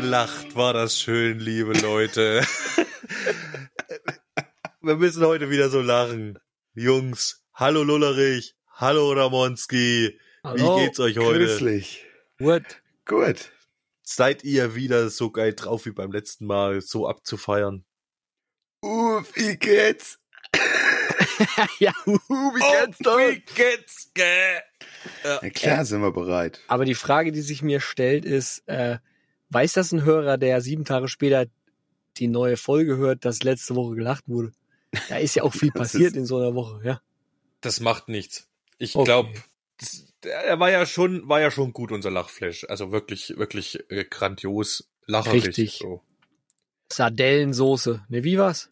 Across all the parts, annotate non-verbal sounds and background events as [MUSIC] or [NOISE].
gelacht, war das schön, liebe Leute. [LAUGHS] Wir müssen heute wieder so lachen. Jungs, hallo Lullerich, hallo Ramonski. Hallo, Wie geht's euch heute? Grüßlich. Gut. Gut. Seid ihr wieder so geil drauf wie beim letzten Mal, so abzufeiern? Uh, wie geht's? [LAUGHS] ja, uh, wie geht's oh, doch? wie geht's, gell? Na klar, sind wir bereit. Aber die Frage, die sich mir stellt, ist, äh, weiß das ein Hörer, der sieben Tage später die neue Folge hört, dass letzte Woche gelacht wurde? Da ist ja auch viel [LAUGHS] passiert ist- in so einer Woche, ja. Das macht nichts. Ich Okay. glaube, er war ja schon, war ja schon gut, unser Lachflash. Also wirklich, wirklich äh, grandios, lacherig. Richtig. So. Sardellensoße. Ne, wie war's?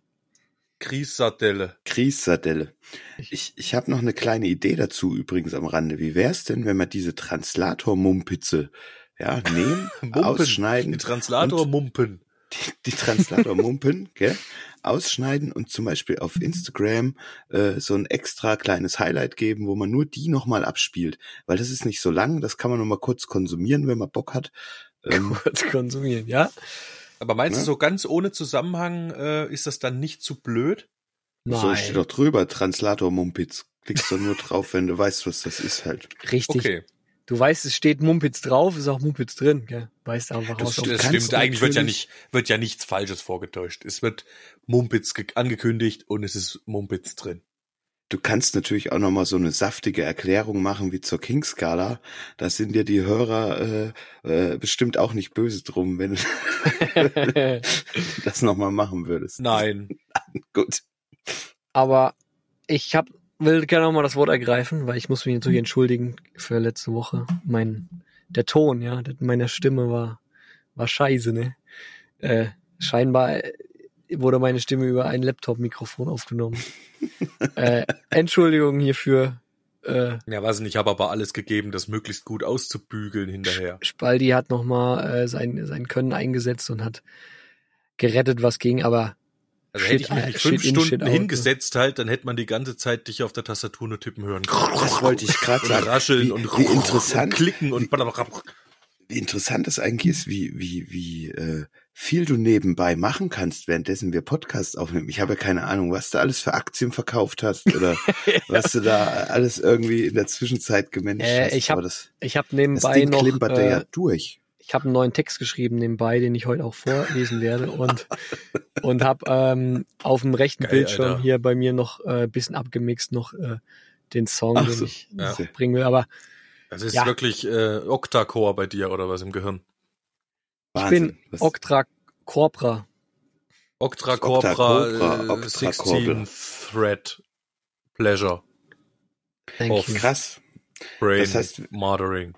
Grießsardelle. Kriessardelle. Ich, ich habe noch eine kleine Idee dazu übrigens am Rande. Wie wär's denn, wenn wir diese Translator-Mumpitze ja, nehmen, [LAUGHS] Mumpen. ausschneiden, Die Translator Mumpen. die, die Translator-Mumpen, [LAUGHS] gell, ausschneiden und zum Beispiel auf Instagram äh, so ein extra kleines Highlight geben, wo man nur die nochmal abspielt. Weil das ist nicht so lang, das kann man nochmal kurz konsumieren, wenn man Bock hat. Ähm, [LAUGHS] Kurz konsumieren, ja? Aber meinst du, Ne? so ganz ohne Zusammenhang äh, ist das dann nicht zu blöd? so steht doch drüber, Translator-Mumpitz. Klickst du nur drauf, wenn du weißt, was das ist halt. Richtig. Okay, Du weißt, es steht Mumpitz drauf, ist auch Mumpitz drin, gell? Weißt einfach Das aus. das stimmt. Eigentlich wird ja nicht, wird ja nichts Falsches vorgetäuscht. Es wird Mumpitz ge- angekündigt und es ist Mumpitz drin. Du kannst natürlich auch nochmal so eine saftige Erklärung machen wie zur King-Skala. Da sind dir die Hörer äh, äh, bestimmt auch nicht böse drum, wenn du [LAUGHS] [LAUGHS] das nochmal machen würdest. Nein. [LAUGHS] Gut. Aber ich hab, will gerne noch mal das Wort ergreifen, weil ich muss mich natürlich entschuldigen für letzte Woche. Mein, der Ton, ja, der- meiner Stimme war, war scheiße, ne? Äh, scheinbar wurde meine Stimme über ein Laptop-Mikrofon aufgenommen. [LAUGHS] äh, Entschuldigung hierfür. Äh, Ja, weiß nicht, ich habe aber alles gegeben, das möglichst gut auszubügeln hinterher. Spaldi hat noch mal äh, sein, sein Können eingesetzt und hat gerettet, was ging, aber Also Shit, hätte ich mich äh, fünf in, Stunden out, hingesetzt halt, dann hätte man die ganze Zeit dich auf der Tastatur nur tippen hören. Das wollte ich gerade sagen. rascheln wie, und wie interessant, und klicken und wie interessant es eigentlich ist, wie, wie, wie äh, viel du nebenbei machen kannst, währenddessen wir Podcasts aufnehmen. Ich habe ja keine Ahnung, was du alles für Aktien verkauft hast oder [LAUGHS] was du da alles irgendwie in der Zwischenzeit gemanagt Äh, hast. ich hab das, habe das nebenbei noch klimpert äh, ja durch. Ich habe einen neuen Text geschrieben nebenbei, den ich heute auch vorlesen werde und und habe ähm, auf dem rechten Geil, Bildschirm Alter. hier bei mir noch äh, bisschen abgemixt noch äh, den Song, Ach den so, ich ja. noch bringen will. Aber Das ist Ja. wirklich äh, Octa-Core bei dir oder was im Gehirn. ich Wahnsinn. bin Was- Octra Corpora. Octra Corpora, Cobra, äh, Octa 16 Corbel. Thread Pleasure Thank Auf you. Krass. Brain Das heißt- Mothering.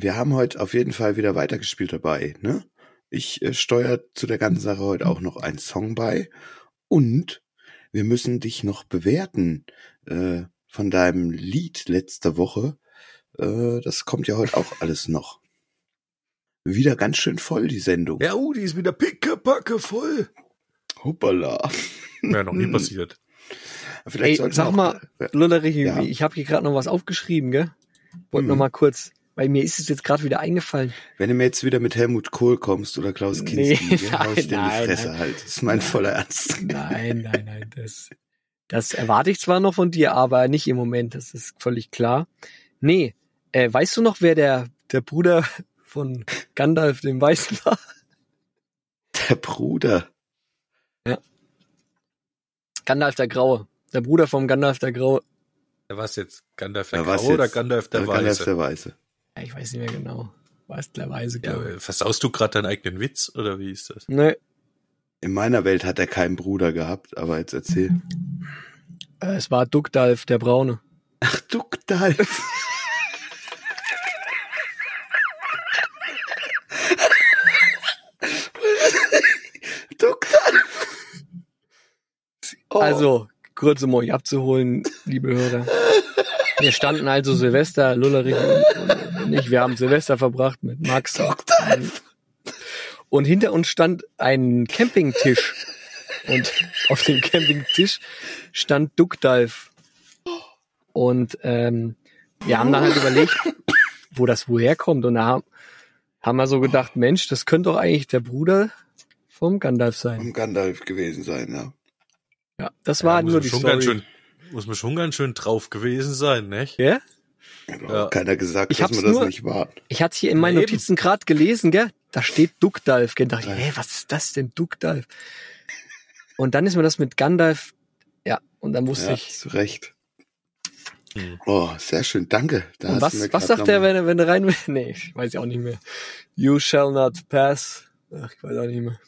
Wir haben heute auf jeden Fall wieder weitergespielt dabei, ne? Ich äh, steuere zu der ganzen Sache heute auch noch einen Song bei. Und wir müssen dich noch bewerten äh, von deinem Lied letzter Woche. Äh, das kommt ja heute auch alles noch. Wieder ganz schön voll, die Sendung. Ja, uh, die ist wieder pickepacke voll. Hoppala. Wäre noch nie [LAUGHS] passiert. Vielleicht Ey, sag auch- mal, Lullerich, Ja. ich habe hier gerade noch was aufgeschrieben, gell? Wollte Mhm. noch mal kurz, weil mir ist es jetzt gerade wieder eingefallen. Wenn du mir jetzt wieder mit Helmut Kohl kommst oder Klaus Kinski, nee, [LAUGHS] hau ich dir nein, die Fresse nein. halt. Das ist mein voller Ernst. [LAUGHS] Nein, nein, nein, das, das erwarte ich zwar noch von dir, aber nicht im Moment, das ist völlig klar. Nee, äh, weißt du noch, wer der, der Bruder von Gandalf dem Weißen war? Der Bruder. Gandalf der Graue. Der Bruder vom Gandalf der Graue. Was jetzt? Gandalf der Ja, was Graue oder? Gandalf der Der Gandalf Weiße? der Weiße. Ja, ich weiß nicht mehr genau. Weiß der Weise, Ja, glaube äh, versaust du gerade deinen eigenen Witz oder wie ist das? ich. Nee, In meiner Welt hat er keinen Bruder gehabt, aber jetzt erzähl. äh, es war Duckdalf, der Braune. Ach, Duckdalf. [LAUGHS] Duckdalf. Oh. Also, kurz um euch abzuholen, liebe Hörer. Wir standen also Silvester, Lullerich und und ich, wir haben Silvester verbracht mit Max. Duckdalf. Und hinter uns stand ein Campingtisch. Und auf dem Campingtisch stand Duckdalf. Und ähm, wir haben dann halt überlegt, wo das woher kommt. Und da haben, Haben wir so gedacht, Mensch, das könnte doch eigentlich der Bruder vom Gandalf sein. Um Gandalf gewesen sein, ja. Ja, das war Ja, muss nur man die schon Story. Ganz schön, muss man schon ganz schön drauf gewesen sein, nicht? Ja? Hat Ja. keiner gesagt, Ich dass man das nur- nicht war. Ich hatte hier in meinen Eben. Notizen gerade gelesen, gell? Da steht Duckdalf. Da dachte ich, hey, was ist das denn, Duckdalf? Und dann ist mir das mit Gandalf, ja, und dann wusste Ja, ich. zu Recht. Hm. Oh, sehr schön, danke. Da Und was, was sagt der, wenn, er- wenn er rein will? [LAUGHS] Nee, ich weiß ja auch nicht mehr. You shall not pass. Ach, ich weiß auch nicht mehr.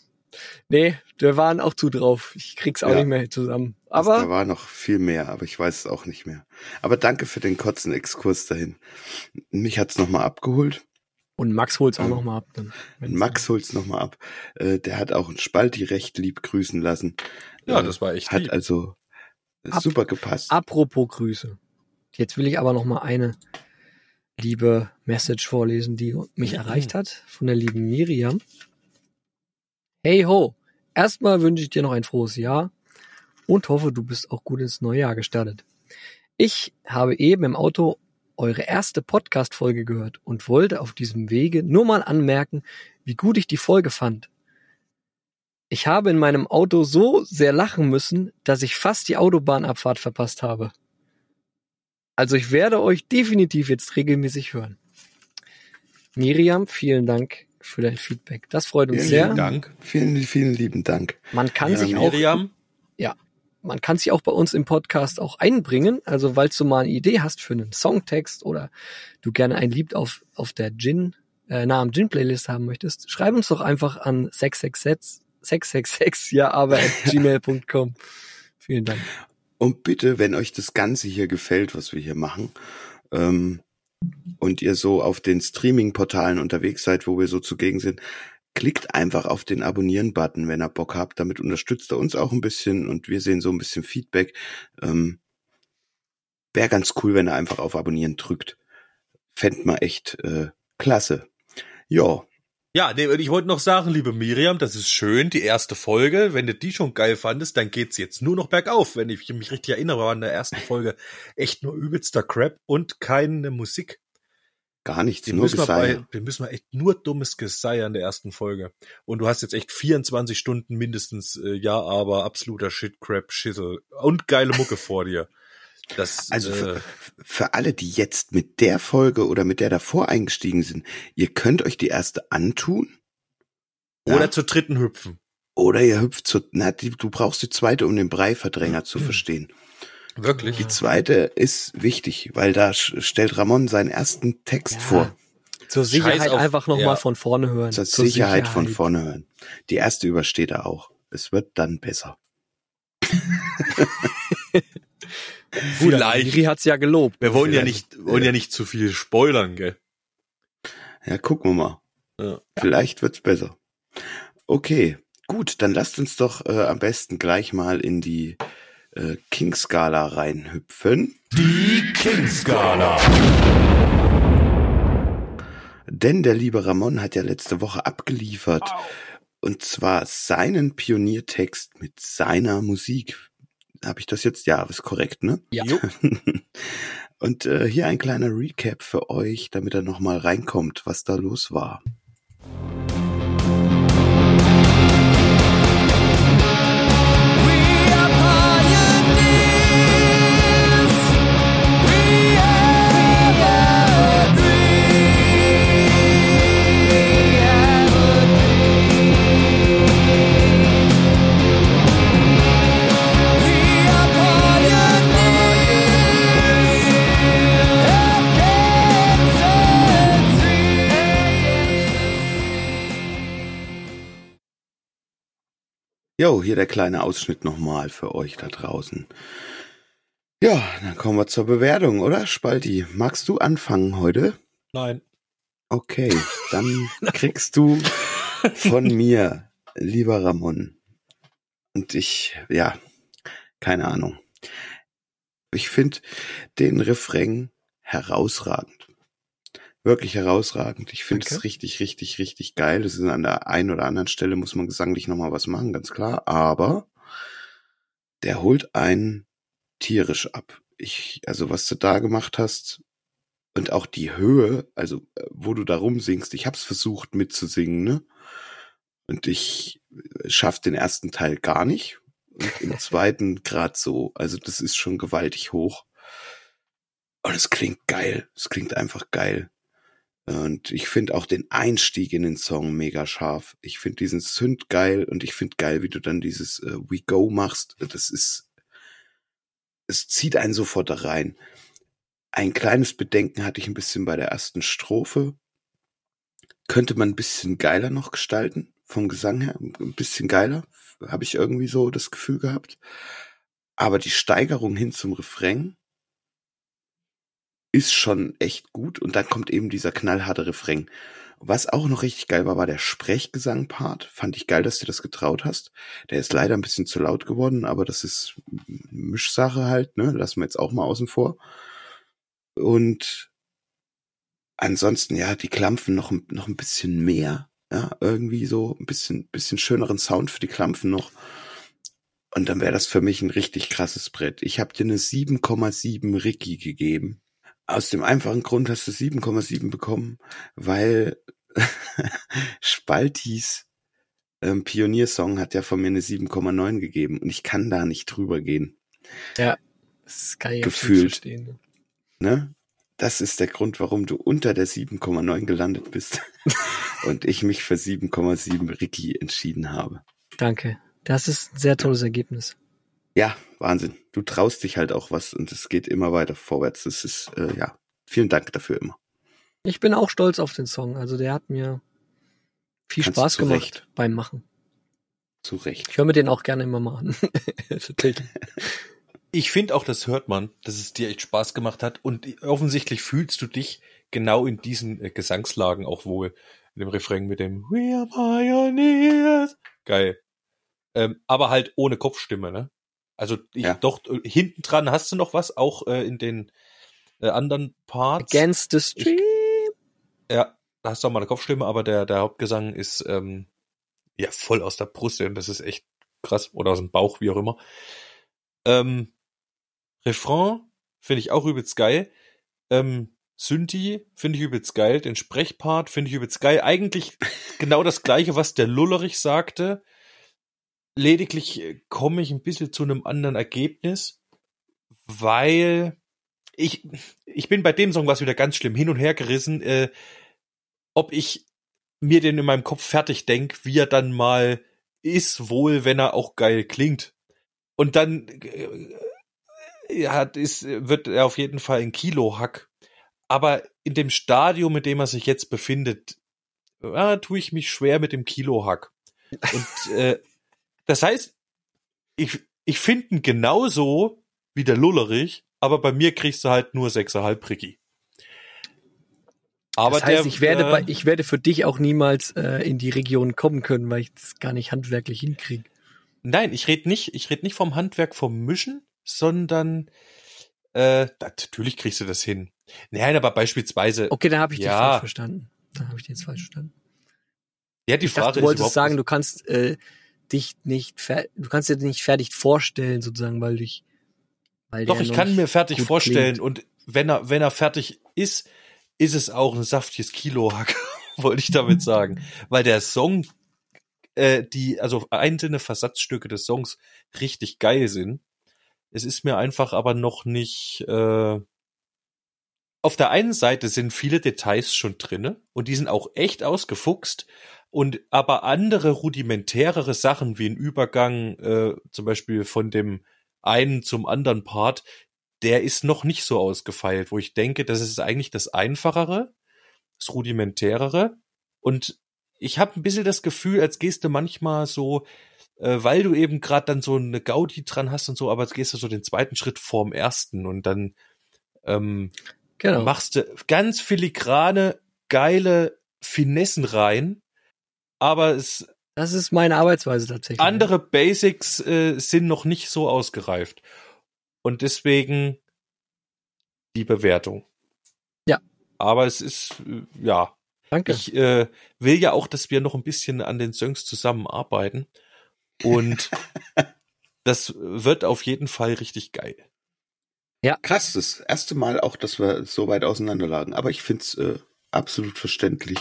Nee, wir waren auch zu drauf. Ich krieg's auch Ja. nicht mehr zusammen. Also, da Aber war noch viel mehr, aber ich weiß es auch nicht mehr. Aber danke für den kurzen Exkurs dahin. Mich hat's noch mal abgeholt. und Max holt's auch Ja. noch mal ab. Dann, Max holt's noch mal ab. Äh, der hat auch einen Spalti recht lieb grüßen lassen. Ja, Äh, das war echt Hat lieb. also Ab- super gepasst. Apropos Grüße. Jetzt will ich aber noch mal eine liebe Message vorlesen, die mich Mhm. erreicht hat von der lieben Miriam. Hey ho, erstmal wünsche ich dir noch ein frohes Jahr und hoffe, du bist auch gut ins neue Jahr gestartet. Ich habe eben im Auto eure erste Podcast-Folge gehört und wollte auf diesem Wege nur mal anmerken, wie gut ich die Folge fand. Ich habe in meinem Auto so sehr lachen müssen, dass ich fast die Autobahnabfahrt verpasst habe. Also ich werde euch definitiv jetzt regelmäßig hören. Miriam, vielen Dank für dein Feedback. Das freut uns Vielen sehr. Vielen Dank. Vielen, vielen lieben Dank. Man kann Ja, sich auch Miriam. man kann sich auch bei uns im Podcast auch einbringen. Also, falls du mal eine Idee hast für einen Songtext oder du gerne ein Lied auf, auf der Gin, äh, nah am Gin-Playlist haben möchtest, schreib uns doch einfach an 666, 666, ja, aber at [LAUGHS] gmail.com. Vielen Dank. Und bitte, wenn euch das Ganze hier gefällt, was wir hier machen, ähm, und ihr so auf den Streaming-Portalen unterwegs seid, wo wir so zugegen sind, klickt einfach auf den Abonnieren-Button, wenn ihr Bock habt. Damit unterstützt er uns auch ein bisschen und wir sehen so ein bisschen Feedback. Ähm, Wäre ganz cool, wenn ihr einfach auf Abonnieren drückt. Fänd mal echt äh, klasse. Ja, Ja, nee, ich wollte noch sagen, liebe Miriam, das ist schön, die erste Folge. Wenn du die schon geil fandest, dann geht's jetzt nur noch bergauf. Wenn ich mich richtig erinnere, war in der ersten Folge echt nur übelster Crap und keine Musik. gar nichts, Den nur müssen, wir bei, Geseier. den müssen wir echt nur dummes Geseier in der ersten Folge. Und du hast jetzt echt 24 Stunden mindestens, äh, ja, aber absoluter Shit, Crap, Schissel und geile Mucke vor dir. Das, Also äh, für, für alle, die jetzt mit der Folge oder mit der davor eingestiegen sind, ihr könnt euch die erste antun. Ja. oder zur dritten hüpfen. Oder ihr hüpft zu, na, die, du brauchst die zweite, um den Breiverdränger zu Mhm. verstehen. Wirklich? Die zweite ist wichtig, weil da stellt Ramon seinen ersten Text Ja. vor. Zur Sicherheit auf- einfach nochmal ja. von vorne hören. Zur Zur Sicherheit, von vorne hören. Die erste übersteht er auch. Es wird dann besser. [LAUGHS] Vielleicht. Miri hat's ja gelobt. Wir wollen ja Vielleicht. nicht, wollen ja nicht zu viel spoilern, gell? Ja, gucken wir mal. Ja. Vielleicht wird's besser. Okay, gut, dann lasst uns doch äh, am besten gleich mal in die äh, King-Skala reinhüpfen. Die King-Skala. Denn der liebe Ramon hat ja letzte Woche abgeliefert. Und zwar seinen Pioniertext mit seiner Musik. Habe ich das jetzt? Ja, ist korrekt, ne? Ja. [LAUGHS] Und äh, hier ein kleiner Recap für euch, damit er nochmal reinkommt, was da los war. Jo, hier der kleine Ausschnitt nochmal für euch da draußen. Ja, dann kommen wir zur Bewertung, oder? Spalti, magst du anfangen heute? Nein. Okay, dann [LAUGHS] kriegst du von mir, lieber Ramon. Und ich, ja, keine Ahnung. Ich finde den Refrain herausragend. Wirklich herausragend. Ich finde es richtig, richtig, richtig geil. Das ist an der einen oder anderen Stelle muss man gesanglich nochmal was machen, ganz klar. Aber der holt einen tierisch ab. Ich, also was du da gemacht hast, und auch die Höhe, also äh, wo du da rumsingst, ich hab's versucht mitzusingen, ne? Und ich äh, schaff den ersten Teil gar nicht. Und im [LAUGHS] zweiten grad so. Also das ist schon gewaltig hoch. Und es klingt geil. Es klingt einfach geil. Und ich finde auch den Einstieg in den Song mega scharf. Ich finde diesen Synth geil und ich finde geil, wie du dann dieses äh, We Go machst. Das ist, es zieht einen sofort da rein. Ein kleines Bedenken hatte ich ein bisschen bei der ersten Strophe. Könnte man ein bisschen geiler noch gestalten, vom Gesang her, ein bisschen geiler, habe ich irgendwie so das Gefühl gehabt. Aber die Steigerung hin zum Refrain ist schon echt gut und dann kommt eben dieser knallharte Refrain. Was auch noch richtig geil war, war der Sprechgesang-Part. Fand ich geil, dass du das getraut hast. Der ist leider ein bisschen zu laut geworden, aber das ist Mischsache halt, ne? Lassen wir jetzt auch mal außen vor. Und ansonsten, ja, die Klampfen noch, noch ein bisschen mehr. Ja, irgendwie so ein bisschen, bisschen schöneren Sound für die Klampfen noch. Und dann wäre das für mich ein richtig krasses Brett. Ich habe dir eine 7,7 Ricky gegeben. Aus dem einfachen Grund hast du 7,7 bekommen, weil [LAUGHS] Spaltis ähm, Pioniersong hat ja von mir eine 7,9 gegeben und ich kann da nicht drüber gehen. Ja, das kann ich Gefühlt. verstehen. Ne? Das ist der Grund, warum du unter der 7,9 gelandet bist [LAUGHS] und ich mich für 7,7 Ricky entschieden habe. Danke. Das ist ein sehr tolles Ergebnis. Ja, Wahnsinn. Du traust dich halt auch was und es geht immer weiter vorwärts. Das ist, äh, ja, vielen Dank dafür immer. Ich bin auch stolz auf den Song. Also der hat mir viel Kannst Spaß gemacht Recht. beim Machen. Zu Recht. Ich höre mir den auch gerne immer mal an. [LAUGHS] [LAUGHS] Ich finde auch, das hört man, dass es dir echt Spaß gemacht hat und offensichtlich fühlst du dich genau in diesen äh, Gesangslagen auch wohl. In dem Refrain mit dem We are pioneers. Geil. Ähm, aber halt ohne Kopfstimme, ne? Also ich, Ja. doch, äh, hinten dran hast du noch was, auch äh, in den äh, anderen Parts. Against the Stream. Ja, da hast du auch mal eine Kopfstimme, aber der, der Hauptgesang ist ähm, ja voll aus der Brust und das ist echt krass. Oder aus dem Bauch, wie auch immer. Ähm, Refrain finde ich auch übelst geil. Ähm, Synthi finde ich übelst geil. Den Sprechpart finde ich übelst geil. Eigentlich [LAUGHS] genau das gleiche, was der Lullerich sagte. Lediglich äh, komme ich ein bisschen zu einem anderen Ergebnis, weil ich, ich bin bei dem Song was wieder ganz schlimm hin und her gerissen, äh, ob ich mir den in meinem Kopf fertig denk, wie er dann mal ist, wohl, wenn er auch geil klingt. Und dann äh, ja, ist, wird er auf jeden Fall ein Kilo-Hack. Aber in dem Stadium, in dem er sich jetzt befindet, ja, tue ich mich schwer mit dem Kilo-Hack. Und äh, das heißt, ich, ich finde ihn genauso wie der Lullerich, aber bei mir kriegst du halt nur 6,5 Ricky. Aber das heißt, der, ich werde, bei, ich werde für dich auch niemals äh, in die Region kommen können, weil ich das gar nicht handwerklich hinkriege. Nein, ich rede nicht, ich rede nicht vom Handwerk vom Mischen, sondern äh, da, natürlich kriegst du das hin. Nein, aber beispielsweise, Okay, dann habe ich dich Ja. falsch verstanden. Dann habe ich dich jetzt falsch verstanden. ja, die Ich Frage dachte, du wolltest sagen, du kannst äh, dich nicht, du kannst dir nicht fertig vorstellen, sozusagen, weil dich, weil Doch, ich kann mir fertig vorstellen klingt. und wenn er, wenn er fertig ist, ist es auch ein saftiges Kilohack, [LAUGHS] wollte ich damit sagen. Weil der Song, äh, die, also einzelne Versatzstücke des Songs richtig geil sind. Es ist mir einfach aber noch nicht, äh, auf der einen Seite sind viele Details schon drinne und die sind auch echt ausgefuchst und aber andere rudimentärere Sachen wie ein Übergang äh, zum Beispiel von dem einen zum anderen Part, der ist noch nicht so ausgefeilt, wo ich denke, das ist eigentlich das Einfachere, das Rudimentärere und ich habe ein bisschen das Gefühl, als gehst du manchmal so, äh, weil du eben gerade dann so eine Gaudi dran hast und so, aber jetzt gehst du so den zweiten Schritt vorm ersten und dann ähm, Genau. machst du ganz filigrane, geile Finessen rein, aber es, Das ist meine Arbeitsweise tatsächlich. andere Basics äh, sind noch nicht so ausgereift. Und deswegen die Bewertung. Ja. Aber es ist, äh, ja, Danke. ich äh, will ja auch, dass wir noch ein bisschen an den Songs zusammenarbeiten. Und [LAUGHS] das wird auf jeden Fall richtig geil. Ja. Krass, das erste Mal auch, dass wir so weit auseinander lagen. Aber ich find's äh, absolut verständlich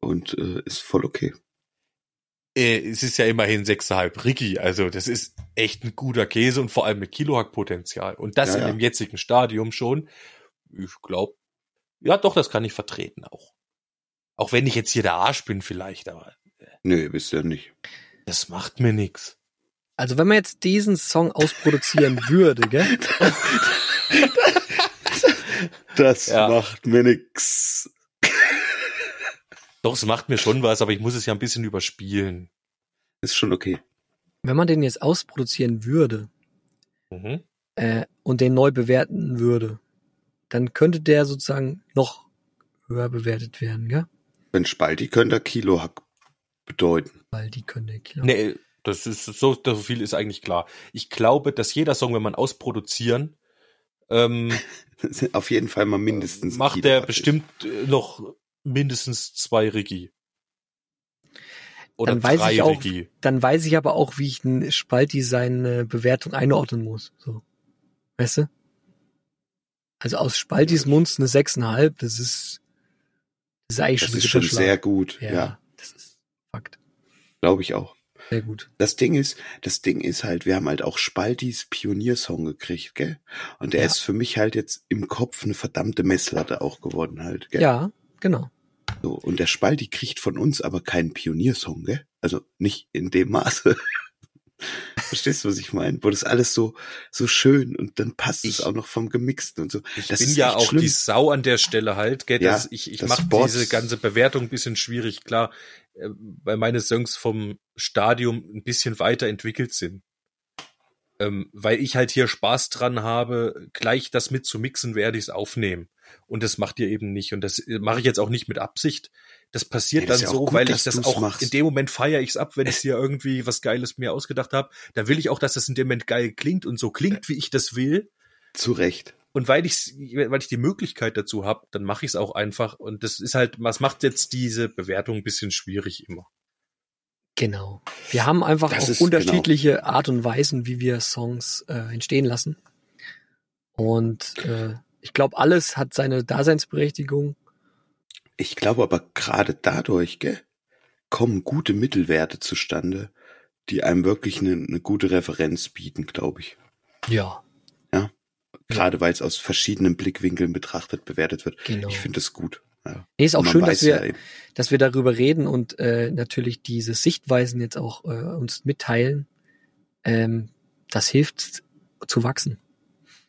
und äh, ist voll okay. Äh, es ist ja immerhin 6,5 Ricky, also das ist echt ein guter Käse und vor allem mit Kilohack-Potenzial. Und das Ja, in ja. dem jetzigen Stadium schon. Ich glaube, ja doch, das kann ich vertreten auch. Auch wenn ich jetzt hier der Arsch bin vielleicht, aber Nö, bist ja nicht. das macht mir nix. Also wenn man jetzt diesen Song ausproduzieren [LAUGHS] würde, gell? Das Ja. macht mir nix. Doch, es macht mir schon was, aber ich muss es ja ein bisschen überspielen. Ist schon okay. Wenn man den jetzt ausproduzieren würde Mhm. äh, und den neu bewerten würde, dann könnte der sozusagen noch höher bewertet werden, gell? Wenn Spalti könnte Kilohack bedeuten. Die können der Kilo. Nee, das ist so, so viel ist eigentlich klar. Ich glaube, dass jeder Song, wenn man ausproduzieren, ähm, [LAUGHS] Auf jeden Fall mal mindestens. macht Kilohack der ist. bestimmt äh, noch mindestens zwei Riggi. Oder Dann weiß drei ich auch- Riggi. Dann weiß ich aber auch, wie ich ein Spalti seine Bewertung einordnen muss. So. Weißt du? Also aus Spaltis Mund eine 6,5, das ist, das ist eigentlich Das schon ist schon sehr gut. Ja, Ja, das ist Fakt. glaube ich auch. Sehr gut. Das Ding ist, das Ding ist halt, wir haben halt auch Spaltis Pioniersong gekriegt, gell? Und der Ja. ist für mich halt jetzt im Kopf eine verdammte Messlatte auch geworden halt, gell? Ja, genau. So, und der Spalti kriegt von uns aber keinen Pioniersong, gell? Also nicht in dem Maße. [LAUGHS] Verstehst du, was ich meine? Wo das alles so, so schön und dann passt es Ich- auch noch vom Gemixten und so. Ich Das bin ist ja auch schlimm. die Sau an der Stelle halt, gell? Ja, dass ich ich das mache diese ganze Bewertung ein bisschen schwierig, klar, äh, weil meine Songs vom Stadium ein bisschen weiterentwickelt sind. Ähm, weil ich halt hier Spaß dran habe, gleich das mit zu mixen, werde ich es aufnehmen. Und das macht ihr eben nicht. Und das äh, mache ich jetzt auch nicht mit Absicht. Das passiert Ja, das dann so, gut, weil ich das auch machst. in dem Moment feiere ich es ab, wenn ich hier irgendwie was Geiles mir ausgedacht habe. Da will ich auch, dass das in dem Moment geil klingt und so klingt, wie ich das will. Zu Recht. Und weil ich weil ich die Möglichkeit dazu habe, dann mache ich es auch einfach. Und das ist halt, was macht jetzt diese Bewertung ein bisschen schwierig immer. Genau. Wir haben einfach Das auch unterschiedliche Art und Weisen, wie wir Songs äh, entstehen lassen. Und äh, ich glaube, alles hat seine Daseinsberechtigung. Ich glaube aber gerade dadurch, gell, kommen gute Mittelwerte zustande, die einem wirklich eine, eine gute Referenz bieten, glaube ich. Ja, Gerade weil es aus verschiedenen Blickwinkeln betrachtet bewertet wird. genau. Ich finde das gut. Ja. Nee, ist auch schön, dass wir, ja eben- dass wir darüber reden und äh, natürlich diese Sichtweisen jetzt auch äh, uns mitteilen. Ähm, das hilft zu wachsen.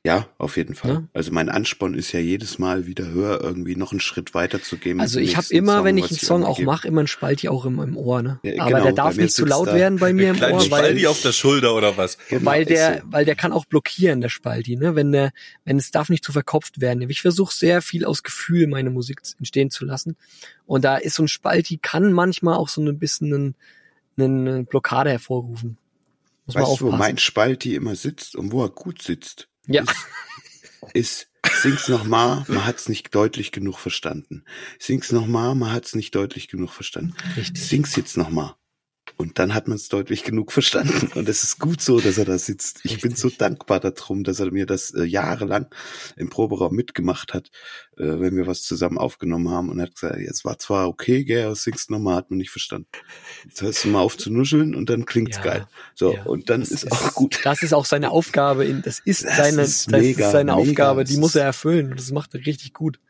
Ja, auf jeden Fall. Ja. Also mein Ansporn ist ja jedes Mal wieder höher, irgendwie noch einen Schritt weiter zu gehen. mit Also ich habe immer, Song, wenn ich einen Song auch mache, immer ein Spalti auch im, im Ohr. Ne? Ja, Aber genau, der darf nicht zu laut werden bei mir im Ohr, weil, Spalti auf der Schulter oder was? Genau, weil der, so. weil der kann auch blockieren, der Spalti, ne? Wenn der, wenn es darf nicht zu verkopft werden. Ich versuche sehr viel aus Gefühl meine Musik entstehen zu lassen. Und da ist so ein Spalti, kann manchmal auch so ein bisschen einen, eine Blockade hervorrufen. Muss Weißt du, wo mein Spalti immer sitzt und wo er gut sitzt? Ja, Ist, sing's nochmal, man hat's nicht deutlich genug verstanden. Sing's nochmal, man hat's nicht deutlich genug verstanden. richtig. Sing's jetzt nochmal. Und dann hat man es deutlich genug verstanden. Und es ist gut so, dass er da sitzt. Ich bin so Richtig. dankbar darum, dass er mir das äh, jahrelang im Proberaum mitgemacht hat, äh, wenn wir was zusammen aufgenommen haben. Und er hat gesagt, jetzt war zwar okay, gell, aber sing's nochmal, hat man nicht verstanden. Jetzt hörst du mal auf zu nuscheln und dann klingt's Ja, geil. So, ja, und dann das ist auch gut. Das ist auch seine Aufgabe. In, das ist Das seine, ist das mega, ist seine mega. Aufgabe. Die Das muss er ist- erfüllen. Das macht er richtig gut.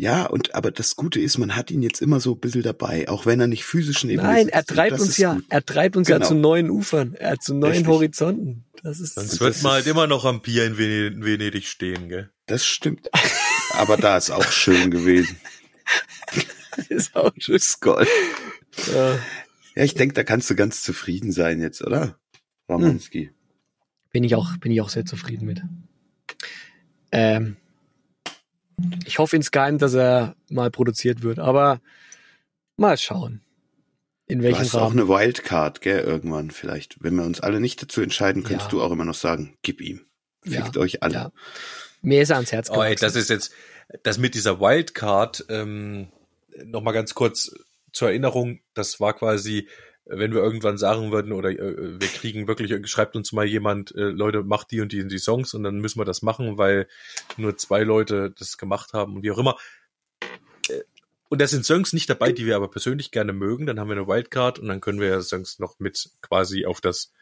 Ja, und aber das Gute ist, man hat ihn jetzt immer so ein bisschen dabei, auch wenn er nicht physisch neben Nein, er treibt uns ja, gut. er treibt uns ja Genau. zu neuen Ufern, er zu neuen Richtig. Horizonten. Das ist, Sonst Und wird man halt immer noch am Pier in Ven- Venedig stehen, gell? Das stimmt. Aber da ist auch schön gewesen. [LAUGHS] ist auch schön. Skoll. Ja. Ja, ich denke, da kannst du ganz zufrieden sein jetzt, oder? Ramonski. Bin ich auch, bin ich auch sehr zufrieden mit. Ähm, ich hoffe insgeheim, dass er mal produziert wird, aber mal schauen. In Du welchem hast auch eine Wildcard, gell, irgendwann vielleicht. Wenn wir uns alle nicht dazu entscheiden, kannst Ja. du auch immer noch sagen, gib ihm. Fickt Ja, euch alle. ja. Mir ist er ans Herz Oh, ey, gewachsen. das ist jetzt, das mit dieser Wildcard, ähm, noch mal ganz kurz zur Erinnerung, das war quasi wenn wir irgendwann sagen würden oder äh, wir kriegen wirklich, äh, schreibt uns mal jemand, äh, Leute, macht die und die und die Songs und dann müssen wir das machen, weil nur zwei Leute das gemacht haben und wie auch immer. Äh, Und da sind Songs nicht dabei, die wir aber persönlich gerne mögen. Dann haben wir eine Wildcard und dann können wir ja Songs noch mit quasi auf das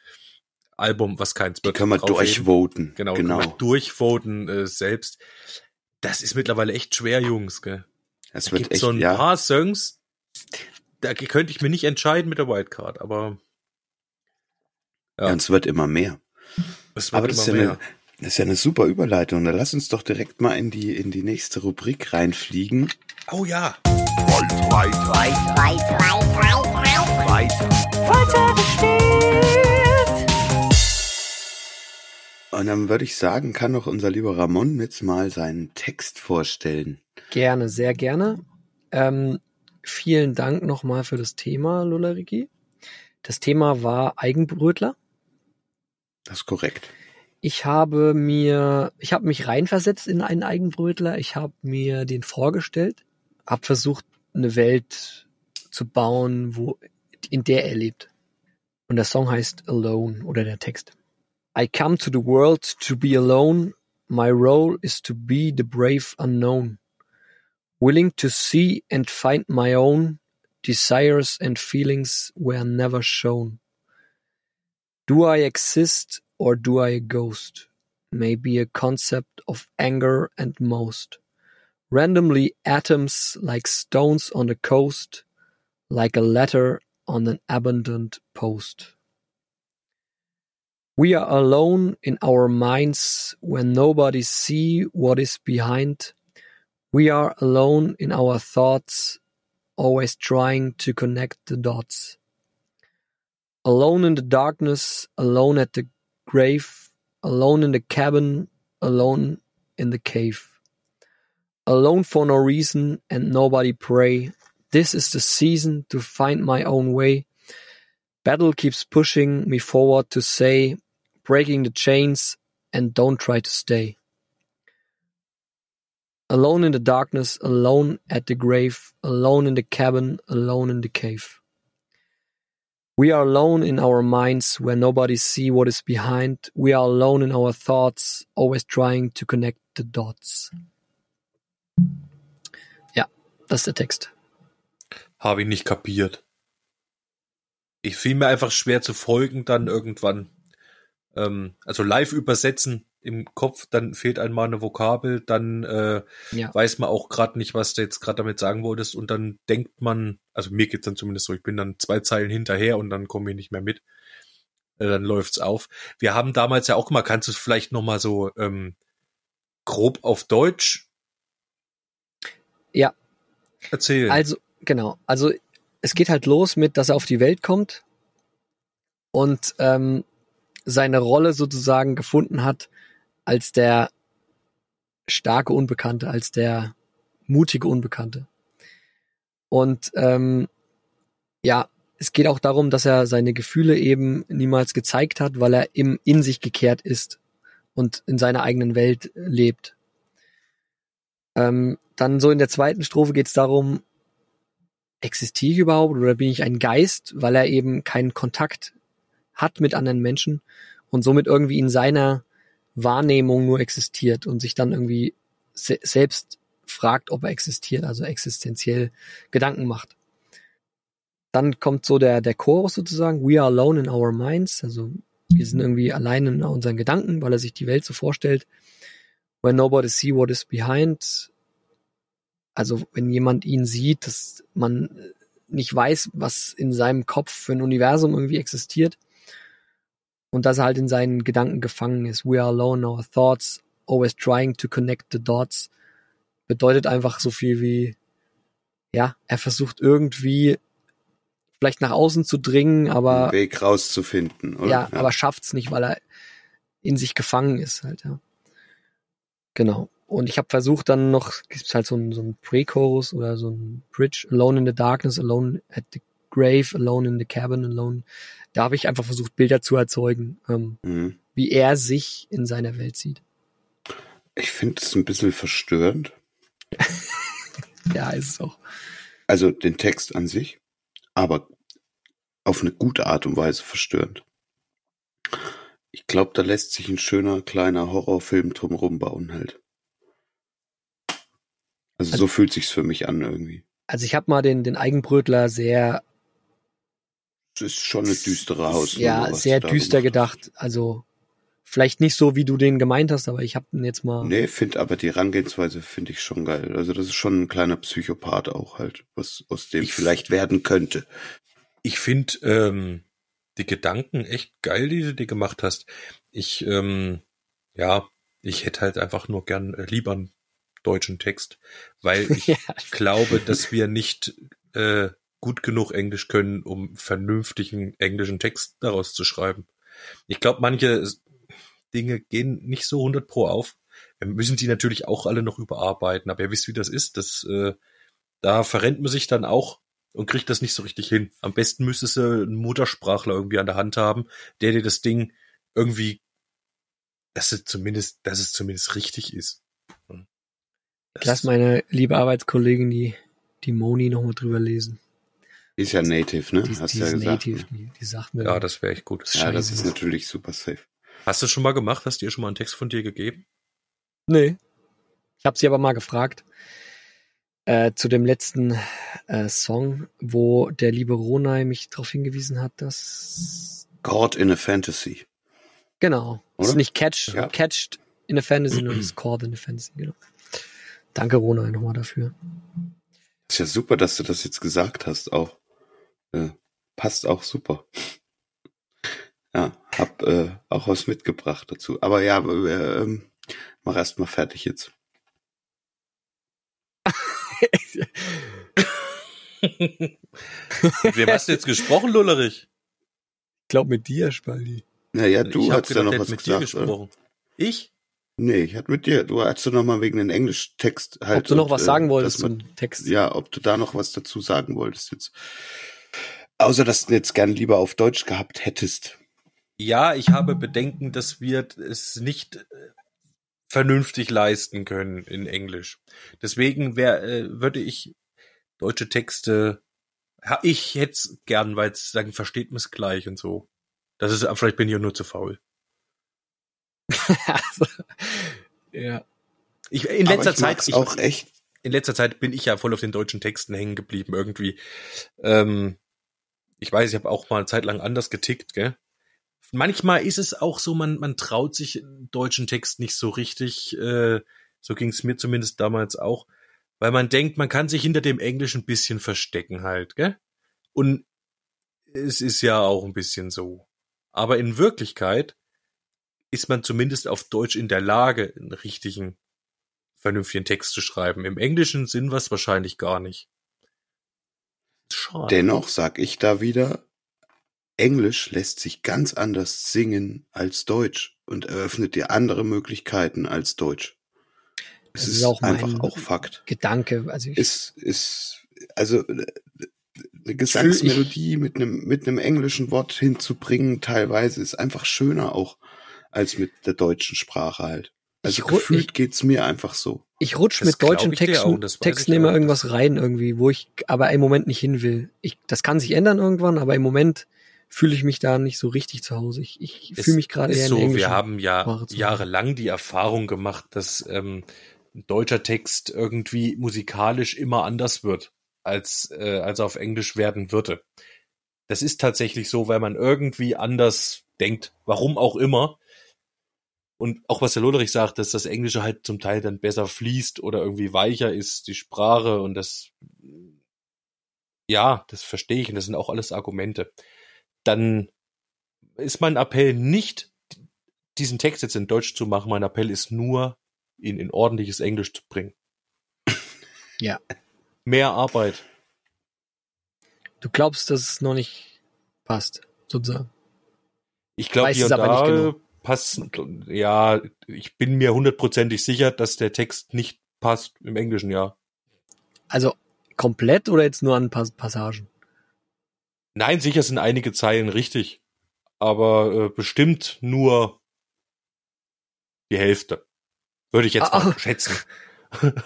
Album, was keins Die wird. kann man draufheben. durchvoten. Genau, genau. Man durchvoten äh, selbst. Das ist mittlerweile echt schwer, Jungs. Gell? Es Da wird gibt echt, so ein ja. paar Songs, da könnte ich mir nicht entscheiden mit der Wildcard, aber ja. Ja. Und es wird immer mehr. es wird Aber das ist, ja immer eine, mehr. das ist ja eine super Überleitung. Da lass uns doch direkt mal in die, in die nächste Rubrik reinfliegen. Oh ja. Und dann würde ich sagen, kann doch unser lieber Ramon jetzt mal seinen Text vorstellen. Gerne, sehr gerne. Ähm, vielen Dank nochmal für das Thema, Lulariki. Das Thema war Eigenbrötler. Das ist korrekt. Ich habe mir, ich habe mich reinversetzt in einen Eigenbrötler. Ich habe mir den vorgestellt, habe versucht, eine Welt zu bauen, wo in der er lebt. Und der Song heißt Alone oder der Text. I come to the world to be alone. My role is to be the brave unknown. Willing to see and find my own desires and feelings were never shown. Do I exist or do I a ghost? Maybe a concept of anger and most. Randomly atoms like stones on the coast, like a letter on an abandoned post. We are alone in our minds when nobody see what is behind. We are alone in our thoughts, always trying to connect the dots. Alone in the darkness, alone at the grave, alone in the cabin, alone in the cave. Alone for no reason and nobody pray. This is the season to find my own way. Battle keeps pushing me forward to say, breaking the chains and don't try to stay. Alone in the darkness, alone at the grave, alone in the cabin, alone in the cave. We are alone in our minds where nobody see what is behind. We are alone in our thoughts, always trying to connect the dots. Ja, das ist der Text. Habe ich nicht kapiert. Ich fiel mir einfach schwer zu folgen dann irgendwann. Ähm, also live übersetzen im Kopf, dann fehlt einmal eine Vokabel, dann äh, Ja. weiß man auch gerade nicht, was du jetzt gerade damit sagen wolltest und dann denkt man, also mir geht's dann zumindest so, ich bin dann zwei Zeilen hinterher und dann komme ich nicht mehr mit. Äh, dann läuft's auf. Wir haben damals ja auch mal, kannst du es vielleicht noch mal so ähm, grob auf Deutsch Ja. erzählen? Also, genau. Also, es geht halt los mit, dass er auf die Welt kommt und ähm, seine Rolle sozusagen gefunden hat als der starke Unbekannte, als der mutige Unbekannte. Und ähm, ja, es geht auch darum, dass er seine Gefühle eben niemals gezeigt hat, weil er im, in sich gekehrt ist und in seiner eigenen Welt lebt. Ähm, dann so in der zweiten Strophe geht es darum, existiere ich überhaupt oder bin ich ein Geist, weil er eben keinen Kontakt hat mit anderen Menschen und somit irgendwie in seiner Wahrnehmung nur existiert und sich dann irgendwie se selbst fragt, ob er existiert, also existenziell Gedanken macht. Dann kommt so der, der Chorus sozusagen, we are alone in our minds, also wir sind irgendwie allein in unseren Gedanken, weil er sich die Welt so vorstellt. When nobody see what is behind, also wenn jemand ihn sieht, dass man nicht weiß, was in seinem Kopf für ein Universum irgendwie existiert und dass er halt in seinen Gedanken gefangen ist. We are alone our thoughts, always trying to connect the dots. Bedeutet einfach so viel wie, ja, er versucht irgendwie vielleicht nach außen zu dringen, aber einen Weg rauszufinden, oder? ja, aber schafft's nicht, weil er in sich gefangen ist halt, ja. Genau. Und ich habe versucht dann noch, gibt's halt so ein, so ein Pre-Chorus oder so ein Bridge, Alone in the Darkness, Alone at the Grave, Alone in the Cabin, Alone. Da habe ich einfach versucht, Bilder zu erzeugen, ähm, Mhm. wie er sich in seiner Welt sieht. Ich finde es ein bisschen verstörend. [LAUGHS] Ja, ist es auch. Also den Text an sich. Aber auf eine gute Art und Weise verstörend. Ich glaube, da lässt sich ein schöner kleiner Horrorfilm drumherum bauen halt. Also, Also- so fühlt sich's für mich an irgendwie. Also ich habe mal den, den Eigenbrötler sehr, Es ist schon eine düstere Hausnummer. ja, sehr düster gedacht. Also vielleicht nicht so, wie du den gemeint hast, aber ich habe den jetzt mal. Nee, find aber die Herangehensweise finde ich schon geil. Also das ist schon ein kleiner Psychopath auch halt, was aus dem Ich- vielleicht werden könnte. Ich finde ähm, die Gedanken echt geil, die du dir gemacht hast. Ich, ähm, ja, ich hätte halt einfach nur gern äh, lieber einen deutschen Text, weil [LAUGHS] ich Ja, glaube, dass wir nicht äh, gut genug Englisch können, um vernünftigen englischen Text daraus zu schreiben. Ich glaube, manche Dinge gehen nicht so 100 pro auf. Wir müssen die natürlich auch alle noch überarbeiten, aber ihr wisst, wie das ist. Das, äh, da verrennt man sich dann auch und kriegt das nicht so richtig hin. Am besten müsstest du einen Muttersprachler irgendwie an der Hand haben, der dir das Ding irgendwie, dass es zumindest, dass es zumindest richtig ist. Das- Lass meine liebe Arbeitskollegin, die, die Moni, nochmal drüber lesen. Ist ja native, ne? Die, Hast die du ja ist gesagt. Native, Ne? die, die sagt mir. ja, das wäre echt gut. Ja, das ist natürlich super safe. Hast du schon mal gemacht? Hast du dir schon mal einen Text von dir gegeben? Nee. Ich habe sie aber mal gefragt. Äh, zu dem letzten äh, Song, wo der liebe Ronay mich darauf hingewiesen hat, dass God in a Fantasy. genau, es Oder? ist nicht catched, Ja. catched in a Fantasy, sondern ist [CLEARS THROAT] caught in a Fantasy, genau. Danke Ronay nochmal dafür. Ist ja super, dass du das jetzt gesagt hast auch. Äh, passt auch super. Ja, hab äh, auch was mitgebracht dazu. Aber ja, äh, ähm, mach erst mal fertig jetzt. Wem hast du jetzt gesprochen, Lullerich? Ich glaube mit dir, Spaldi. Naja, du ich hast ja noch was mit dir gesagt. Oder? gesprochen. Ich? Nee, ich hatte mit dir. Du hast du noch mal wegen den Englischtext halt. Ob du noch und, was äh, sagen wolltest dass man- zum Text? Ja, ob du da noch was dazu sagen wolltest jetzt. Außer, dass du jetzt gern lieber auf Deutsch gehabt hättest. Ja, ich habe Bedenken, dass wir es nicht äh, vernünftig leisten können in Englisch. Deswegen wär, äh, würde ich deutsche Texte, ich hätte es gern, weil es dann versteht man es gleich und so. Das ist, vielleicht bin ich ja nur zu faul. also, [LAUGHS] ja. Ich, in Aber letzter ich Zeit, ich, auch echt. in letzter Zeit bin ich ja voll auf den deutschen Texten hängen geblieben irgendwie. Ähm, ich weiß, ich habe auch mal eine Zeit lang anders getickt, gell? Manchmal ist es auch so, man, man traut sich deutschen Text nicht so richtig, äh, so ging es mir zumindest damals auch, weil man denkt, man kann sich hinter dem Englisch ein bisschen verstecken halt, gell? Und es ist ja auch ein bisschen so. Aber in Wirklichkeit ist man zumindest auf Deutsch in der Lage, einen richtigen vernünftigen Text zu schreiben. Im englischen Sinn was wahrscheinlich gar nicht. Schade. Dennoch sag ich da wieder, Englisch lässt sich ganz anders singen als Deutsch und eröffnet dir andere Möglichkeiten als Deutsch. Es Das ist, ist auch einfach auch Fakt. Gedanke. Also ich, Ist, ist, also, äh, eine Gesangsmelodie mit einem, mit einem englischen Wort hinzubringen, teilweise ist einfach schöner auch als mit der deutschen Sprache halt. Also Ich gefühlt ich- geht's mir einfach so. Ich rutsch Das mit deutschen Texten, Texten immer irgendwas rein irgendwie, wo ich aber im Moment nicht hin will. Ich, das kann sich ändern irgendwann, aber im Moment fühle ich mich da nicht so richtig zu Hause. Ich, ich fühle mich gerade eher in so, der wir haben ja jahrelang die Erfahrung gemacht, dass ähm, deutscher Text irgendwie musikalisch immer anders wird, als, äh, als auf Englisch werden würde. Das ist tatsächlich so, weil man irgendwie anders denkt, warum auch immer. Und auch was der Loderich sagt, dass das Englische halt zum Teil dann besser fließt oder irgendwie weicher ist, die Sprache und das, ja, das verstehe ich und das sind auch alles Argumente. Dann ist mein Appell nicht, diesen Text jetzt in Deutsch zu machen. Mein Appell ist nur, ihn in ordentliches Englisch zu bringen. [LAUGHS] Ja. Mehr Arbeit. Du glaubst, dass es noch nicht passt, sozusagen. Ich glaube, hier es und aber da passt, ja, ich bin mir hundertprozentig sicher, dass der Text nicht passt im Englischen, ja. Also komplett oder jetzt nur an Pas Passagen? Nein, sicher sind einige Zeilen richtig, aber äh, bestimmt nur die Hälfte. Würde ich jetzt Ah, mal ah. schätzen. [LAUGHS]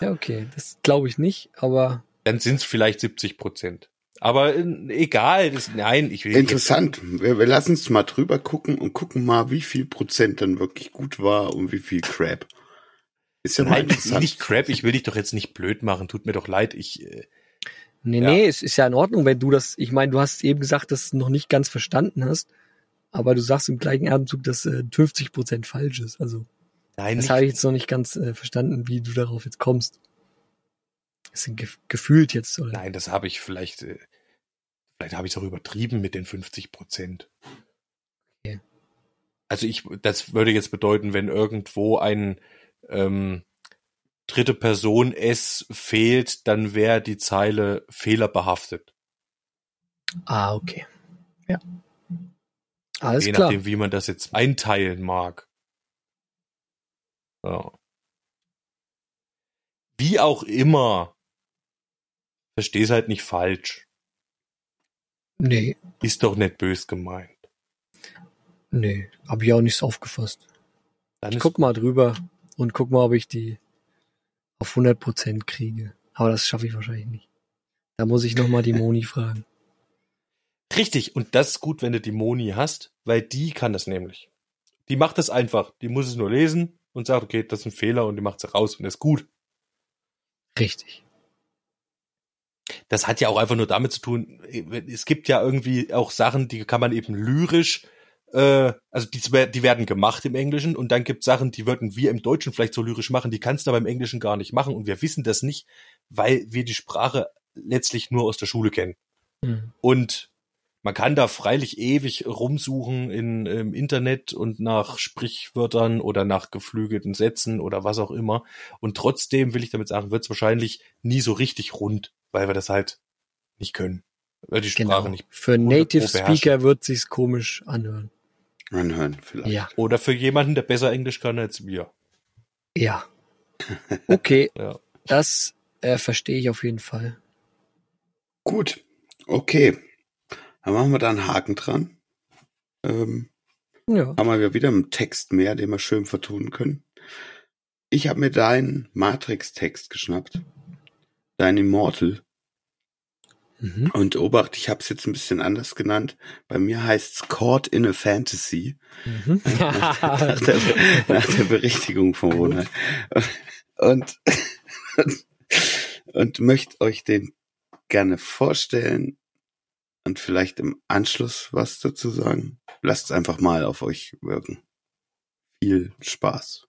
Ja, okay, das glaube ich nicht, aber Dann sind es vielleicht 70 Prozent. Aber äh, egal, das, nein, ich will Interessant. Wir, wir lassen es mal drüber gucken und gucken mal, wie viel Prozent dann wirklich gut war und wie viel Crap. Ist ja mal Nein, interessant. nicht Crap, ich will dich doch jetzt nicht blöd machen, tut mir doch leid. Ich, äh, Nee, Ja. nee, es ist ja in Ordnung, wenn du das, ich meine, du hast eben gesagt, dass du noch nicht ganz verstanden hast, aber du sagst im gleichen Atemzug, dass äh, 50 Prozent falsch ist. Also, nein, das habe ich jetzt noch nicht ganz äh, verstanden, wie du darauf jetzt kommst. Sind gef gefühlt jetzt, oder? nein, das habe ich vielleicht, äh, vielleicht habe ich es auch übertrieben mit den 50 Prozent. Okay. Also ich, das würde jetzt bedeuten, wenn irgendwo ein ähm, dritte Person S fehlt, dann wäre die Zeile fehlerbehaftet. Ah, okay. Ja. Alles je klar. nachdem, wie man das jetzt einteilen mag. Ja. Wie auch immer. Versteh's halt nicht falsch. Nee, Ist doch nicht bös gemeint. nee, habe ich auch nicht so aufgefasst. Dann Ich guck mal drüber und guck mal, ob ich die auf 100 Prozent kriege. Aber das schaffe ich wahrscheinlich nicht. Da muss ich noch mal die [LAUGHS] Moni fragen. richtig. Und das ist gut, wenn du die Moni hast, weil die kann das nämlich. Die macht das einfach. Die muss es nur lesen und sagt, okay, das ist ein Fehler und die macht es raus und ist gut. Richtig. Das hat ja auch einfach nur damit zu tun, es gibt ja irgendwie auch Sachen, die kann man eben lyrisch, äh, also die, die werden gemacht im Englischen und dann gibt Sachen, die würden wir im Deutschen vielleicht so lyrisch machen, die kannst du aber im Englischen gar nicht machen und wir wissen das nicht, weil wir die Sprache letztlich nur aus der Schule kennen. Hm. Und man kann da freilich ewig rumsuchen in, im Internet und nach Sprichwörtern oder nach geflügelten Sätzen oder was auch immer. Und trotzdem will ich damit sagen, wird es wahrscheinlich nie so richtig rund, weil wir das halt nicht können. Weil die Sprache Genau. nicht. Für 100 Native. Speaker wird sich's komisch anhören. Anhören vielleicht. Ja. Oder für jemanden, der besser Englisch kann als wir. Ja. [LAUGHS] Okay, Ja. das äh, verstehe ich auf jeden Fall. Gut. Okay. Dann machen wir da einen Haken dran. Ähm, Ja. haben wir wieder einen Text mehr, den wir schön vertonen können. Ich habe mir deinen Matrix-Text geschnappt. Dein Immortal. Mhm. Und Obacht, ich habe es jetzt ein bisschen anders genannt. Bei mir heißt's Caught in a Fantasy. Mhm. nach, der, [LAUGHS] nach der Berichtigung von Ronald. Und, und, und möchte euch den gerne vorstellen und vielleicht im Anschluss was dazu sagen. Lasst es einfach mal auf euch wirken. Viel Spaß.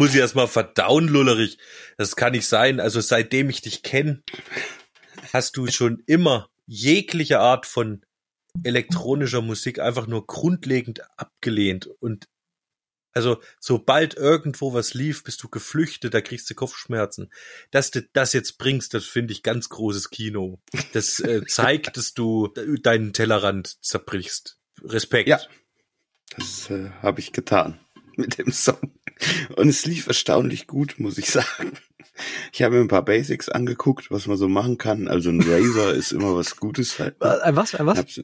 Muss ich erstmal verdauen, Lullerich. Das kann nicht sein. Also seitdem ich dich kenne, hast du schon immer jegliche Art von elektronischer Musik einfach nur grundlegend abgelehnt und also sobald irgendwo was lief, bist du geflüchtet, da kriegst du Kopfschmerzen. Dass du das jetzt bringst, das finde ich ganz großes Kino. Das äh, [LAUGHS] zeigt, dass du deinen Tellerrand zerbrichst. Respekt. Ja. Das äh, habe ich getan mit dem Song. Und es lief erstaunlich gut, muss ich [LAUGHS] sagen. Ich habe mir ein paar Basics angeguckt, was man so machen kann. Also ein Razer [LAUGHS] ist immer was Gutes halt. Ein was? Ein was? Hab's-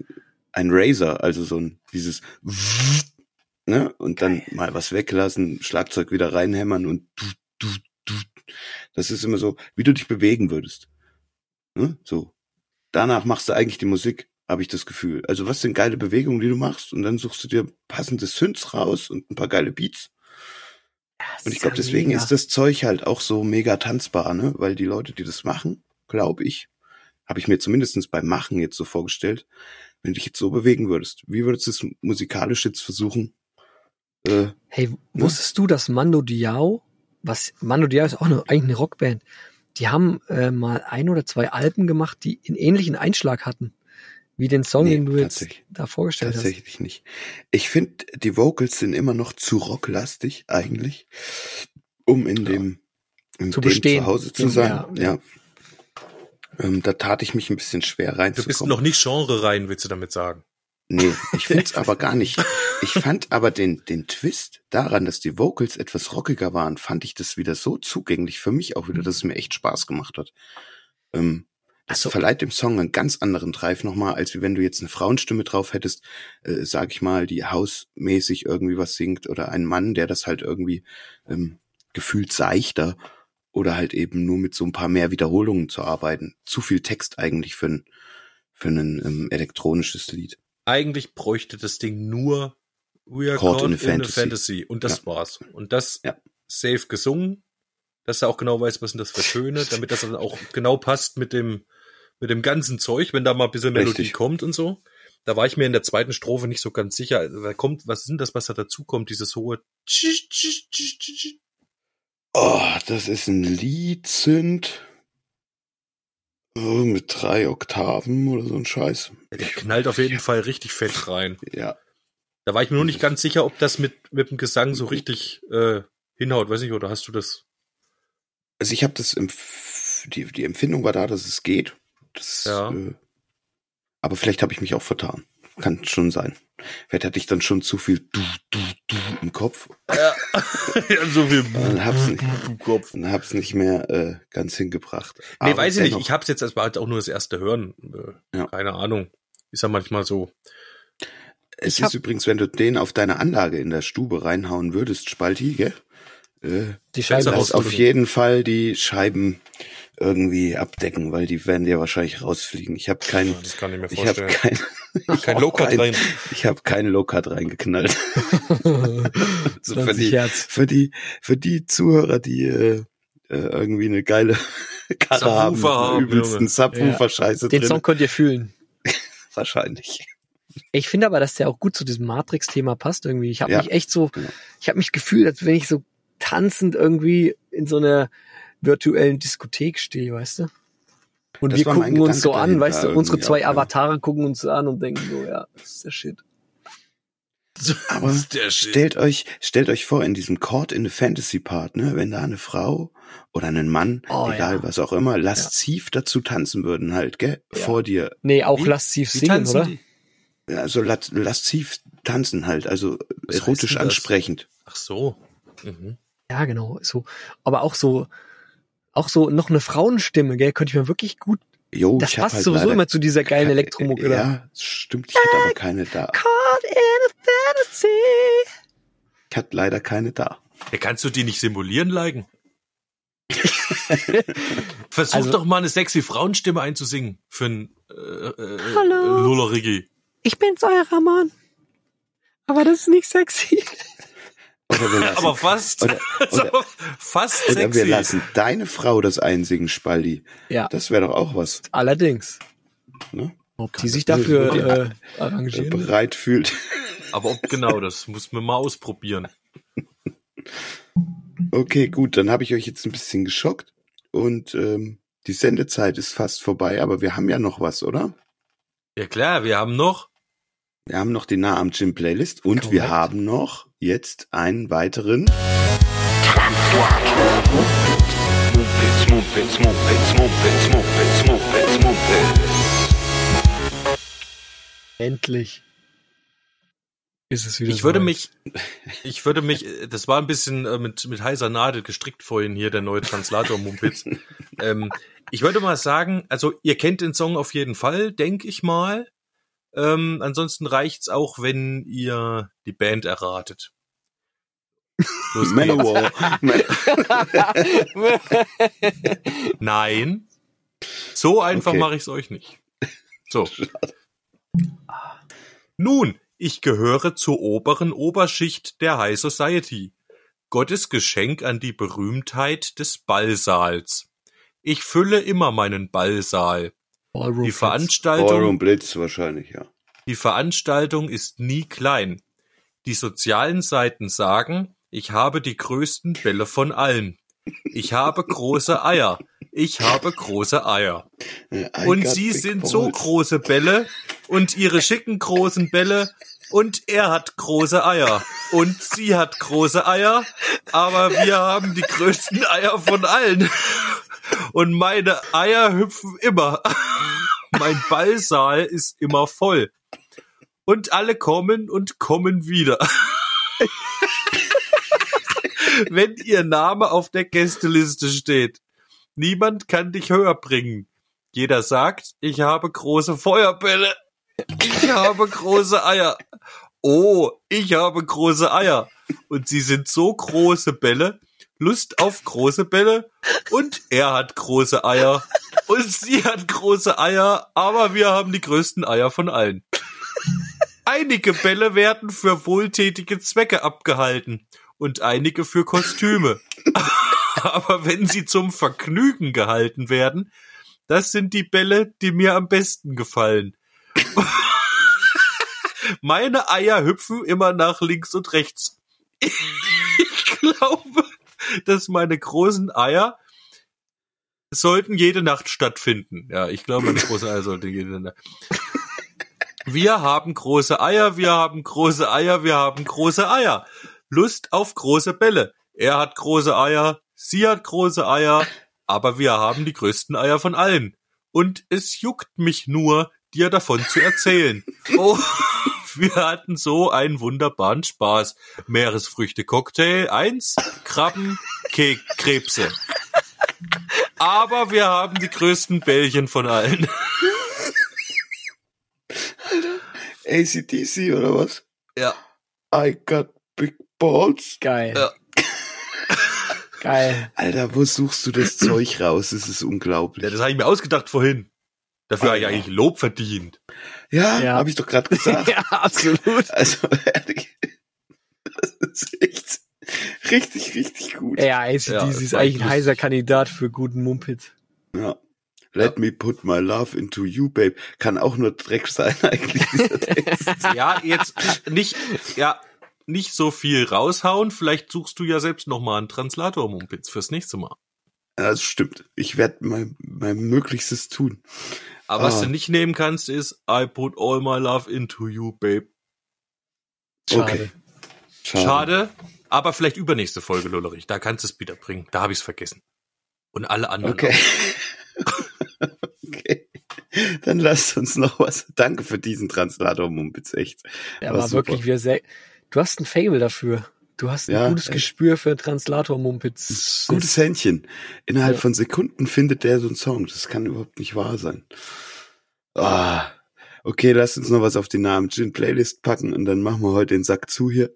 Ein Razer, also so ein dieses [LAUGHS] ne und dann mal was weglassen, Schlagzeug wieder reinhämmern und du, du, du. Das ist immer so, wie du dich bewegen würdest. Ne? So. Danach machst du eigentlich die Musik, habe ich das Gefühl. Also was sind geile Bewegungen, die du machst und dann suchst du dir passende Synths raus und ein paar geile Beats. Und ich glaube, deswegen ist das Zeug halt auch so mega tanzbar, ne? Weil die Leute, die das machen, glaube ich, habe ich mir zumindestens beim Machen jetzt so vorgestellt, wenn du dich jetzt so bewegen würdest, wie würdest du es musikalisch jetzt versuchen? Äh, Hey, wusstest du, dass Mando Diao, was Mando Diao ist auch eine, eigentlich eine Rockband, die haben äh, mal ein oder zwei Alben gemacht, die einen ähnlichen Einschlag hatten, wie den Song, Nee, den du jetzt tatsächlich. da vorgestellt hast. tatsächlich nicht. Ich finde, die Vocals sind immer noch zu rocklastig eigentlich, um in dem in Zu dem bestehen. zu Hause zu Ja, sein. ja. Ja. Ähm, da tat ich mich ein bisschen schwer Du reinzukommen. bist noch nicht Genre rein, willst du damit sagen? Nee, ich [LAUGHS] find's aber gar nicht. Ich fand aber den, den Twist daran, dass die Vocals etwas rockiger waren, fand ich das wieder so zugänglich für mich auch wieder, dass es mir echt Spaß gemacht hat. Ähm, das Ach so. verleiht dem Song einen ganz anderen Drive nochmal, als wenn du jetzt eine Frauenstimme drauf hättest, äh, sag ich mal, die hausmäßig irgendwie was singt oder ein Mann, der das halt irgendwie ähm, gefühlt seichter oder halt eben nur mit so ein paar mehr Wiederholungen zu arbeiten. Zu viel Text eigentlich für ein, für ein ähm, elektronisches Lied. Eigentlich bräuchte das Ding nur We are Caught caught in a Fantasy. Fantasy. Und das Ja. war's. Und das Ja. safe gesungen, dass er auch genau weiß, was sind das für Töne, damit das dann auch genau passt mit dem, mit dem ganzen Zeug, wenn da mal ein bisschen Melodie Richtig. kommt und so. Da war ich mir in der zweiten Strophe nicht so ganz sicher. Also, da kommt, was sind das, was da dazu kommt? Dieses hohe. Oh, das ist ein Lied-Synth oh, mit drei Oktaven oder so ein Scheiß. Der knallt auf jeden Fall richtig fett rein. Ja, Da war ich mir nur nicht ganz sicher, ob das mit, mit dem Gesang so richtig äh, hinhaut. Weiß nicht, oder hast du das? also ich habe das, die, die Empfindung war da, dass es geht. Das, Ja. äh, aber vielleicht habe ich mich auch vertan. Kann schon sein. Vielleicht hatte ich dann schon zu viel du, du, du im Kopf Ja, [LAUGHS] so viel Dann hab's nicht. Kopf. und hab's nicht mehr äh, ganz hingebracht. Nee, Aber weiß ich nicht. Ich hab's jetzt erstmal halt auch nur das erste Hören. Äh, Ja. Keine Ahnung. Ist ja manchmal so. Es Ich ist übrigens, wenn du den auf deine Anlage in der Stube reinhauen würdest, Spalti, gell? Äh, Die Fenster Scheibe raus- das auf jeden Fall die Scheiben irgendwie abdecken, weil die werden dir wahrscheinlich rausfliegen. Ich habe kein, Das kann ich mir ich habe vorstellen. kein, Kein Low-Cut [LAUGHS] kein- rein. Ich habe keinen Low-Cut reingeknallt. [LAUGHS] so für 20 die, Hertz. für die, für die Zuhörer, die äh, äh, irgendwie eine geile [LAUGHS] Karre haben, Subwoofer haben, übelsten. Subwoofer-Scheiße Den drin. Song könnt ihr fühlen. wahrscheinlich. Ich finde aber, dass der auch gut zu diesem Matrix-Thema passt irgendwie. Ich habe Ja. mich echt so, Ja. ich habe mich gefühlt, als wenn ich so tanzend irgendwie in so einer virtuellen Diskothek stehe, weißt du? Und Das wir gucken uns Gedanke so an, weißt du, unsere zwei auch, ja. Avatare gucken uns so an und denken so, ja, das ist der Shit. Aber stellt euch, stellt euch vor, in diesem Caught in the Fantasy Part, ne, wenn da eine Frau oder ein Mann, Oh, egal ja. was auch immer, lasziv dazu tanzen würden halt, gell, Ja. vor dir. Nee, auch Wie- lasziv Wie singen, oder? die? Also las- lasziv tanzen halt, also Was erotisch ansprechend. Ach so. Mhm. Ja, genau. So, aber auch so, auch so noch eine Frauenstimme, gell, könnte ich mir wirklich gut. Jo, Das passt halt sowieso immer zu dieser geilen ke- Elektromucke. Ja, stimmt, ich hatte aber keine da. Caught in a fantasy. Ich hatte leider keine da. Ja, kannst du die nicht simulieren, Leigen? [LAUGHS] Versuch Also- doch mal eine sexy Frauenstimme einzusingen für ein äh, äh, Hallo. Lullerigi. Ich bin's, euer Ramon. Aber das ist nicht sexy. Oder wir lassen, Aber fast. Oder- [LAUGHS] also, oder- fast oder wir sexy. lassen deine Frau das einsingen, Spaldi. Ja, Das wäre doch auch was, allerdings. ne? Ob die sich dafür wirklich- äh, arrangieren. bereit fühlt. Aber ob genau, das muss man mal ausprobieren. Okay, gut, dann habe ich euch jetzt ein bisschen geschockt und ähm, die Sendezeit ist fast vorbei, aber wir haben ja noch was, oder? Ja klar, wir haben noch. Wir haben noch die Nah am Gym Playlist und Korrekt. wir haben noch jetzt einen weiteren. Mumpitz, Mumpitz, Mumpitz, Mumpitz, Mumpitz, Mumpitz, Mumpitz. Endlich. Ist es wieder Ich würde soweit. mich, ich würde mich, das war ein bisschen äh, mit, mit heißer Nadel gestrickt vorhin hier, der neue Translator Mumpitz. [LAUGHS] ähm, ich würde mal sagen, also ihr kennt den Song auf jeden Fall, denke ich mal. Ähm, ansonsten reicht's auch, wenn ihr die Band erratet. Manowar. Man [LAUGHS] Nein. So einfach Okay. mache ich es euch nicht. So. [LAUGHS] Nun, ich gehöre zur oberen Oberschicht der High Society. Gottes Geschenk an die Berühmtheit des Ballsaals. Ich fülle immer meinen Ballsaal. Ballroom Die. Veranstaltung, Ballroom Blitz wahrscheinlich, ja. die Veranstaltung ist nie klein. Die sozialen Seiten sagen, ich habe die größten Bälle von allen. Ich habe große Eier. Ich habe große Eier. I Und sie sind so große Bälle und ihre schicken großen Bälle und er hat große Eier und sie hat große Eier, aber wir haben die größten Eier von allen. Und meine Eier hüpfen immer. [LAUGHS] Mein Ballsaal ist immer voll. Und alle kommen und kommen wieder. [LAUGHS] Wenn ihr Name auf der Gästeliste steht. Niemand kann dich höher bringen. Jeder sagt, ich habe große Feuerbälle. Ich habe große Eier. Oh, ich habe große Eier. Und sie sind so große Bälle. Lust auf große Bälle. Und er hat große Eier. Und sie hat große Eier. Aber wir haben die größten Eier von allen. Einige Bälle werden für wohltätige Zwecke abgehalten und einige für Kostüme. Aber wenn sie zum Vergnügen gehalten werden, das sind die Bälle, die mir am besten gefallen. Meine Eier hüpfen immer nach links und rechts. Ich glaube, dass meine großen Eier sollten jede Nacht stattfinden. Ja, ich glaube, meine großen Eier sollten jede Nacht. [LAUGHS] Wir haben große Eier, wir haben große Eier, wir haben große Eier. Lust auf große Bälle. Er hat große Eier, sie hat große Eier, aber wir haben die größten Eier von allen. Und es juckt mich nur, dir davon zu erzählen. Oh, [LAUGHS] wir hatten so einen wunderbaren Spaß. Meeresfrüchte-Cocktail, eins, Krabben, Ke Krebse. Aber wir haben die größten Bällchen von allen. ACDC oder was? Ja. I got big balls. Geil. Ja. Geil. Alter, wo suchst du das Zeug raus? Das ist unglaublich. Ja, das habe ich mir ausgedacht vorhin. Dafür habe ich Alter. eigentlich Lob verdient. Ja, Ja. habe ich doch gerade gesagt. [LAUGHS] ja, absolut. Also, [LAUGHS] ehrlich, das ist echt richtig, richtig gut. Ja, ACDC Ja, das ist eigentlich ein heißer Kandidat für guten Mumpitz. Ja. Let me put my love into you, babe. Kann auch nur Dreck sein, [LAUGHS] eigentlich, dieser Text. Ja, jetzt nicht, ja, nicht so viel raushauen. Vielleicht suchst du ja selbst noch mal einen Translator, Mumpitz, fürs nächste Mal. Ja, Das stimmt. Ich werde mein, mein Möglichstes tun. Aber was Ah. du nicht nehmen kannst, ist I put all my love into you, babe. Schade. Okay. Schade, aber vielleicht übernächste Folge, Lullerich. Da kannst du es wieder bringen. Da habe ich es vergessen. Und alle anderen. Okay. [LAUGHS] okay. Dann lasst uns noch was. Danke für diesen Translator, Mumpitz, echt. Der War war wirklich wieder sehr. Du hast ein Fable dafür. Du hast ein Ja, gutes echt. Gespür für Translator-Mumpitz. Gutes Händchen. Innerhalb Ja. von Sekunden findet der so einen Song. Das kann überhaupt nicht wahr sein. Ah. Okay, lasst uns noch was auf die Namen Gin Playlist packen und dann machen wir heute den Sack zu hier.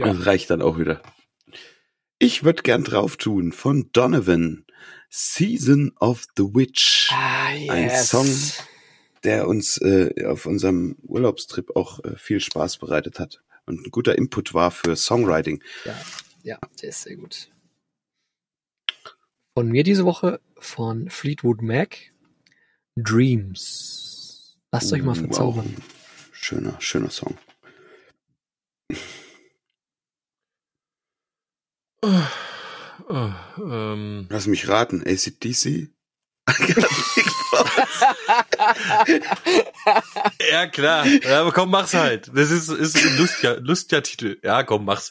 Ja. Das reicht dann auch wieder. Ich würde gern drauf tun von Donovan. Season of the Witch. Ah, Ein yes. Song, der uns äh, auf unserem Urlaubstrip auch äh, viel Spaß bereitet hat und ein guter Input war für Songwriting. Ja, ja, der ist sehr gut. Von mir diese Woche von Fleetwood Mac. Dreams. Lasst euch mal verzaubern. wow. Schöner, schöner Song. ähm, Lass mich raten, ACDC? [LAUGHS] [LAUGHS] Ja, klar. Ja, aber komm, mach's halt. Das ist, ist ein lustiger, lustiger Titel. Ja, komm, mach's.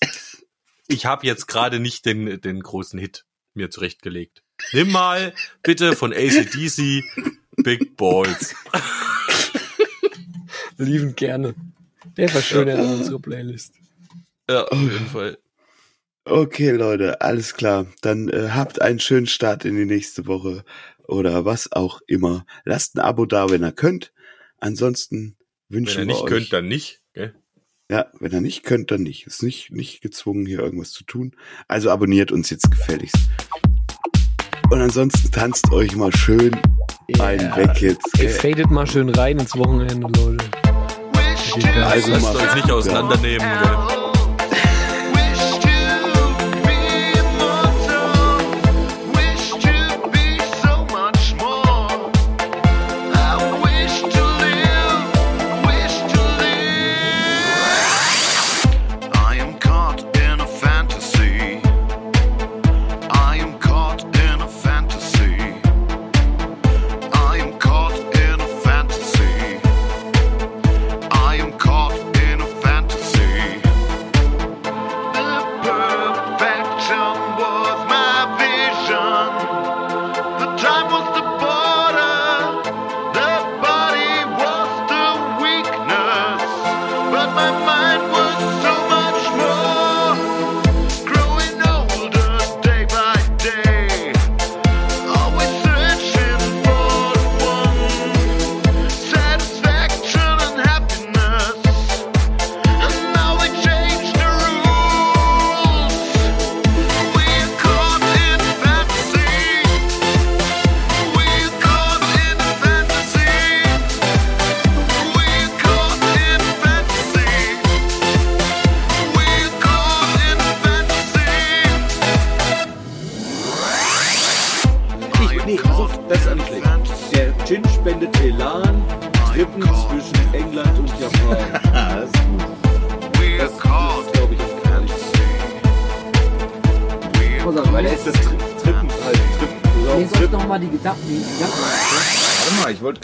Ich habe jetzt gerade nicht den, den großen Hit mir zurechtgelegt. Nimm mal bitte von ACDC Big Balls. Lieben gerne. Der verschönert unsere Playlist. Ja, auf jeden Fall. Okay, Leute, alles klar. Dann äh, habt einen schönen Start in die nächste Woche oder was auch immer. Lasst ein Abo da, wenn ihr könnt. Ansonsten Wenn wünschen ihr wir nicht euch, könnt, dann nicht. Gell? Ja, wenn ihr nicht könnt, dann nicht. Ist nicht, nicht gezwungen, hier irgendwas zu tun. Also abonniert uns jetzt gefälligst. Und ansonsten tanzt euch mal schön einen weg jetzt. Ihr gell? fadet mal schön rein ins Wochenende, Leute. Also Lasst mal uns nicht auseinandernehmen. Gell?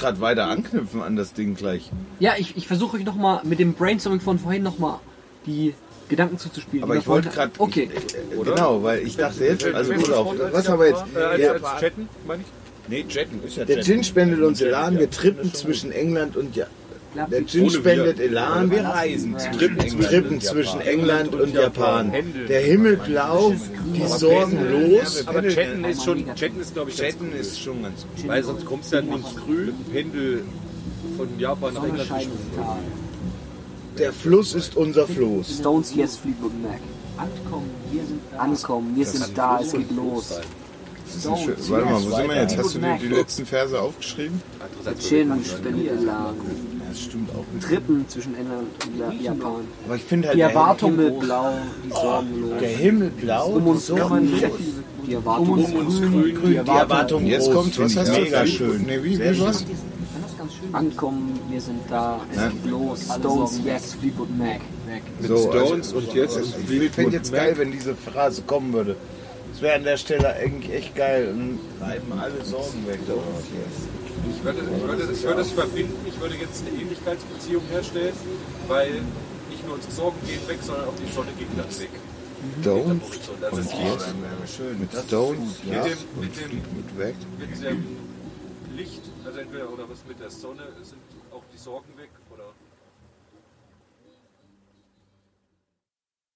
Gerade weiter anknüpfen an das Ding gleich. Ja, ich, ich versuche euch noch mal mit dem Brainstorming von vorhin noch mal die Gedanken zuzuspielen. Aber ich wollte gerade. Okay. Genau, weil ich dachte jetzt, also gut auf. Was haben wir jetzt? Äh, Ja, als, als Chatten, meine ich? Nee, Jetten ist ja Der Jetten. Gin spendet uns Elan, wir trippen zwischen England und ja. Der Gin spendet. Elan, Wir reisen Trippen, zwischen. England und Japan. Der Himmel blau, die Sorgen los. Aber Chatten ist schon, Chatten ist glaube ich cool. ist schon ganz gut. Weil sonst kommst du dann ins Grün, Pendel von Japan nach England. Der Fluss ist unser Floß. Stones, yes, Fleetwood Mac. Ankommen, wir sind da. Ankommen, wir sind da, es geht los. Schön, warte mal, wo sind wir jetzt? Hast du die, die letzten Verse aufgeschrieben? Chin, spendet Elan. Das stimmt auch. Trippen zwischen England und Ja- Japan. Aber ich finde halt Die der Erwartung Himmel- mit Blau, die Sorgen los. Der Himmel blau, Um uns die Sorgen grün, los. die Erwartung Um uns grün, die Erwartung Jetzt groß, kommt, was hast du? mega schön. Nee, wie, wie was? Ankommen, wir sind da, es Ja. geht los. Stones, yes, Fleetwood Mac. Weg. So, Stones und jetzt ist Ich fände jetzt geil, wenn diese Phrase kommen würde. Das wäre an der Stelle eigentlich echt geil. Reiben alle Sorgen weg. Ich würde, ich, würde, ich würde es verbinden, ich würde jetzt eine Ähnlichkeitsbeziehung herstellen, weil nicht nur unsere Sorgen gehen weg, sondern auch die Sonne geht dann weg. Stones Und jetzt mit Stones Mit dem- und mit dem- Fleetwood weg. mit diesem Licht, also entweder oder was mit der Sonne, sind auch die Sorgen weg